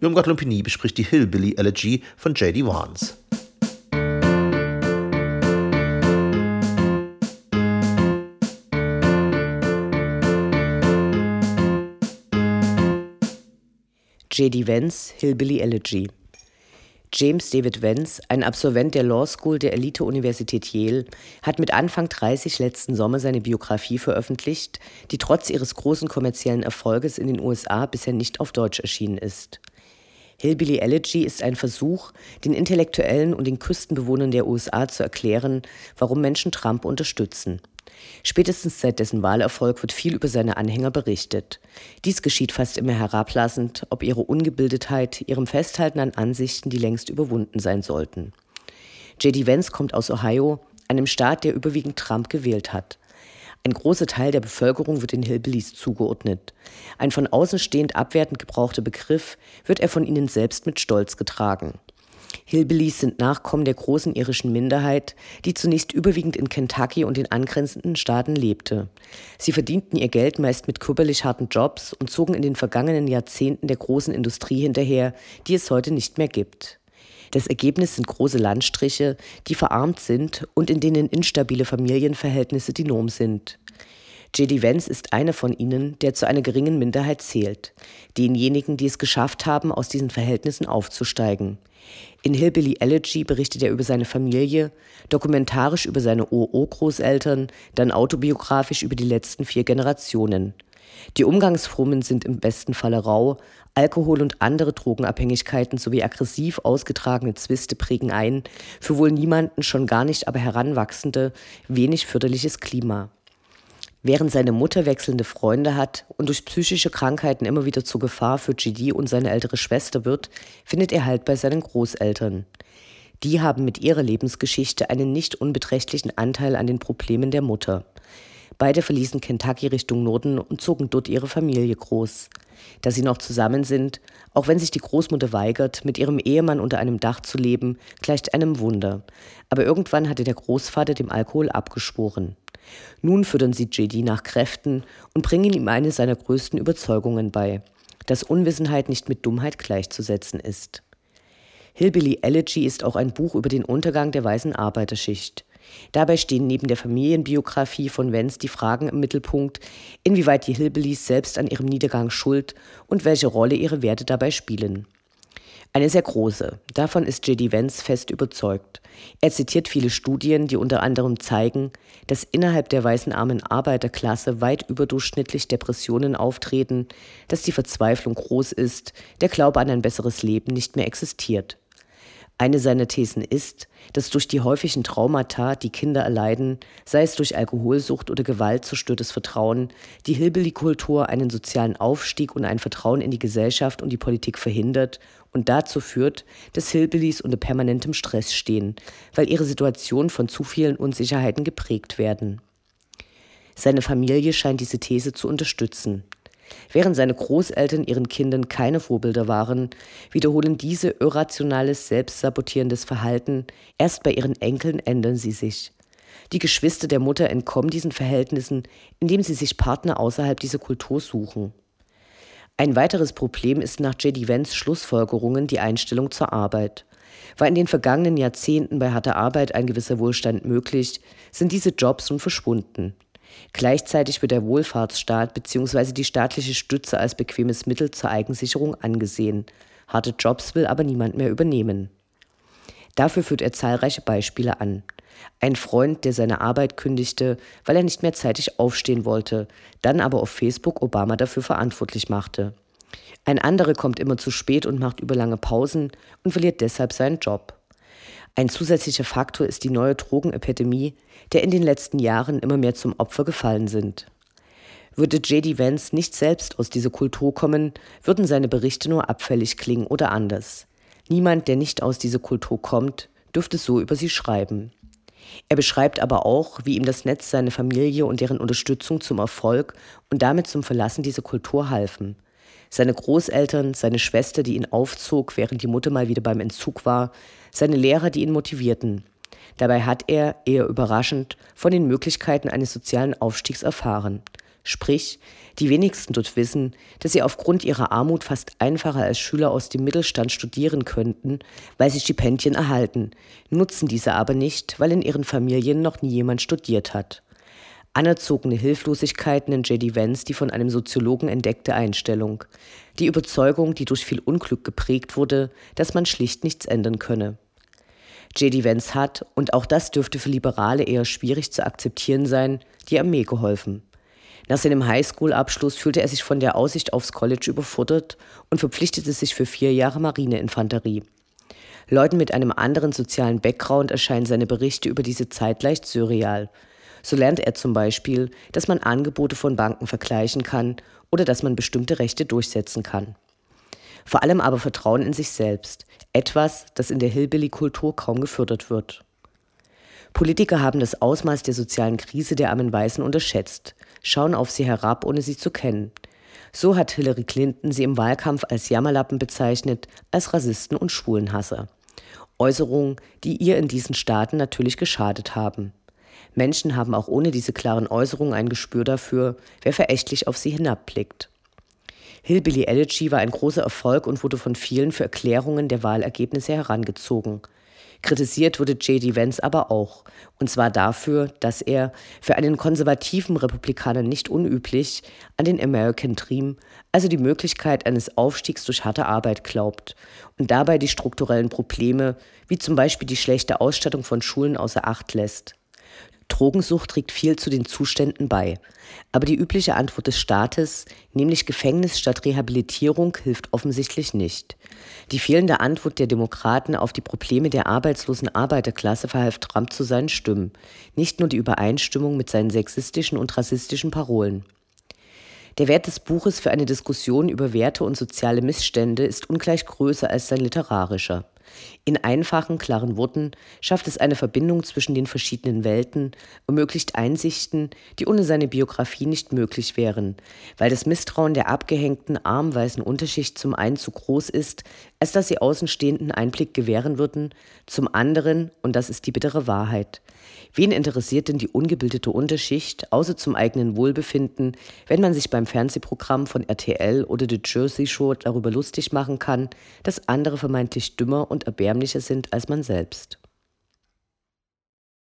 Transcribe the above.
Irmgard Lumpini bespricht die Hillbilly Elegy von J.D. Vance. J.D. Vance, Hillbilly Elegy. James David Vance, ein Absolvent der Law School der Elite-Universität Yale, hat mit Anfang 30 letzten Sommer seine Biografie veröffentlicht, die trotz ihres großen kommerziellen Erfolges in den USA bisher nicht auf Deutsch erschienen ist. Hillbilly Elegy ist ein Versuch, den Intellektuellen und den Küstenbewohnern der USA zu erklären, warum Menschen Trump unterstützen. Spätestens seit dessen Wahlerfolg wird viel über seine Anhänger berichtet. Dies geschieht fast immer herablassend, ob ihre Ungebildetheit, ihrem Festhalten an Ansichten, die längst überwunden sein sollten. J.D. Vance kommt aus Ohio, einem Staat, der überwiegend Trump gewählt hat. Ein großer Teil der Bevölkerung wird den Hillbillies zugeordnet. Ein von außen stehend abwertend gebrauchter Begriff wird er von ihnen selbst mit Stolz getragen. Hillbillies sind Nachkommen der großen irischen Minderheit, die zunächst überwiegend in Kentucky und den angrenzenden Staaten lebte. Sie verdienten ihr Geld meist mit körperlich harten Jobs und zogen in den vergangenen Jahrzehnten der großen Industrie hinterher, die es heute nicht mehr gibt. Das Ergebnis sind große Landstriche, die verarmt sind und in denen instabile Familienverhältnisse die Norm sind. J.D. Vance ist einer von ihnen, der zu einer geringen Minderheit zählt, denjenigen, die es geschafft haben, aus diesen Verhältnissen aufzusteigen. In Hillbilly Elegy berichtet er über seine Familie, dokumentarisch über seine OO-Großeltern, dann autobiografisch über die letzten vier Generationen. Die Umgangsformen sind im besten Falle rau, Alkohol und andere Drogenabhängigkeiten sowie aggressiv ausgetragene Zwiste prägen ein, für wohl niemanden, schon gar nicht aber Heranwachsende, wenig förderliches Klima. Während seine Mutter wechselnde Freunde hat und durch psychische Krankheiten immer wieder zur Gefahr für GD und seine ältere Schwester wird, findet er Halt bei seinen Großeltern. Die haben mit ihrer Lebensgeschichte einen nicht unbeträchtlichen Anteil an den Problemen der Mutter. Beide verließen Kentucky Richtung Norden und zogen dort ihre Familie groß. Dass sie noch zusammen sind, auch wenn sich die Großmutter weigert, mit ihrem Ehemann unter einem Dach zu leben, gleicht einem Wunder. Aber irgendwann hatte der Großvater dem Alkohol abgeschworen. Nun füttern sie JD nach Kräften und bringen ihm eine seiner größten Überzeugungen bei, dass Unwissenheit nicht mit Dummheit gleichzusetzen ist. Hillbilly Elegy ist auch ein Buch über den Untergang der weißen Arbeiterschicht. Dabei stehen neben der Familienbiografie von Vance die Fragen im Mittelpunkt, inwieweit die Hillbillies selbst an ihrem Niedergang schuld und welche Rolle ihre Werte dabei spielen. Eine sehr große. Davon ist J.D. Vance fest überzeugt. Er zitiert viele Studien, die unter anderem zeigen, dass innerhalb der weißen armen Arbeiterklasse weit überdurchschnittlich Depressionen auftreten, dass die Verzweiflung groß ist, der Glaube an ein besseres Leben nicht mehr existiert. Eine seiner Thesen ist, dass durch die häufigen Traumata, die Kinder erleiden, sei es durch Alkoholsucht oder Gewalt zerstörtes Vertrauen, die Hillbilly-Kultur einen sozialen Aufstieg und ein Vertrauen in die Gesellschaft und die Politik verhindert und dazu führt, dass Hillbillies unter permanentem Stress stehen, weil ihre Situation von zu vielen Unsicherheiten geprägt werden. Seine Familie scheint diese These zu unterstützen. Während seine Großeltern ihren Kindern keine Vorbilder waren, wiederholen diese irrationales, selbstsabotierendes Verhalten. Erst bei ihren Enkeln ändern sie sich. Die Geschwister der Mutter entkommen diesen Verhältnissen, indem sie sich Partner außerhalb dieser Kultur suchen. Ein weiteres Problem ist nach J.D. Vance Schlussfolgerungen die Einstellung zur Arbeit. War in den vergangenen Jahrzehnten bei harter Arbeit ein gewisser Wohlstand möglich, sind diese Jobs nun verschwunden. Gleichzeitig wird der Wohlfahrtsstaat bzw. die staatliche Stütze als bequemes Mittel zur Eigensicherung angesehen. Harte Jobs will aber niemand mehr übernehmen. Dafür führt er zahlreiche Beispiele an. Ein Freund, der seine Arbeit kündigte, weil er nicht mehr zeitig aufstehen wollte, dann aber auf Facebook Obama dafür verantwortlich machte. Ein anderer kommt immer zu spät und macht überlange Pausen und verliert deshalb seinen Job. Ein zusätzlicher Faktor ist die neue Drogenepidemie, der in den letzten Jahren immer mehr zum Opfer gefallen sind. Würde J.D. Vance nicht selbst aus dieser Kultur kommen, würden seine Berichte nur abfällig klingen oder anders. Niemand, der nicht aus dieser Kultur kommt, dürfte so über sie schreiben. Er beschreibt aber auch, wie ihm das Netz seine Familie und deren Unterstützung zum Erfolg und damit zum Verlassen dieser Kultur halfen – seine Großeltern, seine Schwester, die ihn aufzog, während die Mutter mal wieder beim Entzug war, seine Lehrer, die ihn motivierten. Dabei hat er, eher überraschend, von den Möglichkeiten eines sozialen Aufstiegs erfahren. Sprich, die wenigsten dort wissen, dass sie aufgrund ihrer Armut fast einfacher als Schüler aus dem Mittelstand studieren könnten, weil sie Stipendien erhalten, nutzen diese aber nicht, weil in ihren Familien noch nie jemand studiert hat. Anerzogene Hilflosigkeit nennt J.D. Vance die von einem Soziologen entdeckte Einstellung. Die Überzeugung, die durch viel Unglück geprägt wurde, dass man schlicht nichts ändern könne. J.D. Vance hat, und auch das dürfte für Liberale eher schwierig zu akzeptieren sein, die Armee geholfen. Nach seinem Highschool-Abschluss fühlte er sich von der Aussicht aufs College überfordert und verpflichtete sich für vier Jahre Marineinfanterie. Leuten mit einem anderen sozialen Background erscheinen seine Berichte über diese Zeit leicht surreal. So lernt er zum Beispiel, dass man Angebote von Banken vergleichen kann oder dass man bestimmte Rechte durchsetzen kann. Vor allem aber Vertrauen in sich selbst, etwas, das in der Hillbilly-Kultur kaum gefördert wird. Politiker haben das Ausmaß der sozialen Krise der armen Weißen unterschätzt, schauen auf sie herab, ohne sie zu kennen. So hat Hillary Clinton sie im Wahlkampf als Jammerlappen bezeichnet, als Rassisten und Schwulenhasser. Äußerungen, die ihr in diesen Staaten natürlich geschadet haben. Menschen haben auch ohne diese klaren Äußerungen ein Gespür dafür, wer verächtlich auf sie hinabblickt. Hillbilly Elegy war ein großer Erfolg und wurde von vielen für Erklärungen der Wahlergebnisse herangezogen. Kritisiert wurde J.D. Vance aber auch, und zwar dafür, dass er, für einen konservativen Republikaner nicht unüblich, an den American Dream, also die Möglichkeit eines Aufstiegs durch harte Arbeit glaubt und dabei die strukturellen Probleme, wie zum Beispiel die schlechte Ausstattung von Schulen außer Acht lässt. Drogensucht trägt viel zu den Zuständen bei. Aber die übliche Antwort des Staates, nämlich Gefängnis statt Rehabilitierung, hilft offensichtlich nicht. Die fehlende Antwort der Demokraten auf die Probleme der arbeitslosen Arbeiterklasse verhalf Trump zu seinen Stimmen, nicht nur die Übereinstimmung mit seinen sexistischen und rassistischen Parolen. Der Wert des Buches für eine Diskussion über Werte und soziale Missstände ist ungleich größer als sein literarischer. In einfachen, klaren Worten schafft es eine Verbindung zwischen den verschiedenen Welten, ermöglicht Einsichten, die ohne seine Biografie nicht möglich wären, weil das Misstrauen der abgehängten, armweißen Unterschicht zum einen zu groß ist, als dass sie Außenstehenden Einblick gewähren würden, zum anderen, und das ist die bittere Wahrheit, Wen interessiert denn die ungebildete Unterschicht, außer zum eigenen Wohlbefinden, wenn man sich beim Fernsehprogramm von RTL oder The Jersey Show darüber lustig machen kann, dass andere vermeintlich dümmer und erbärmlicher sind als man selbst?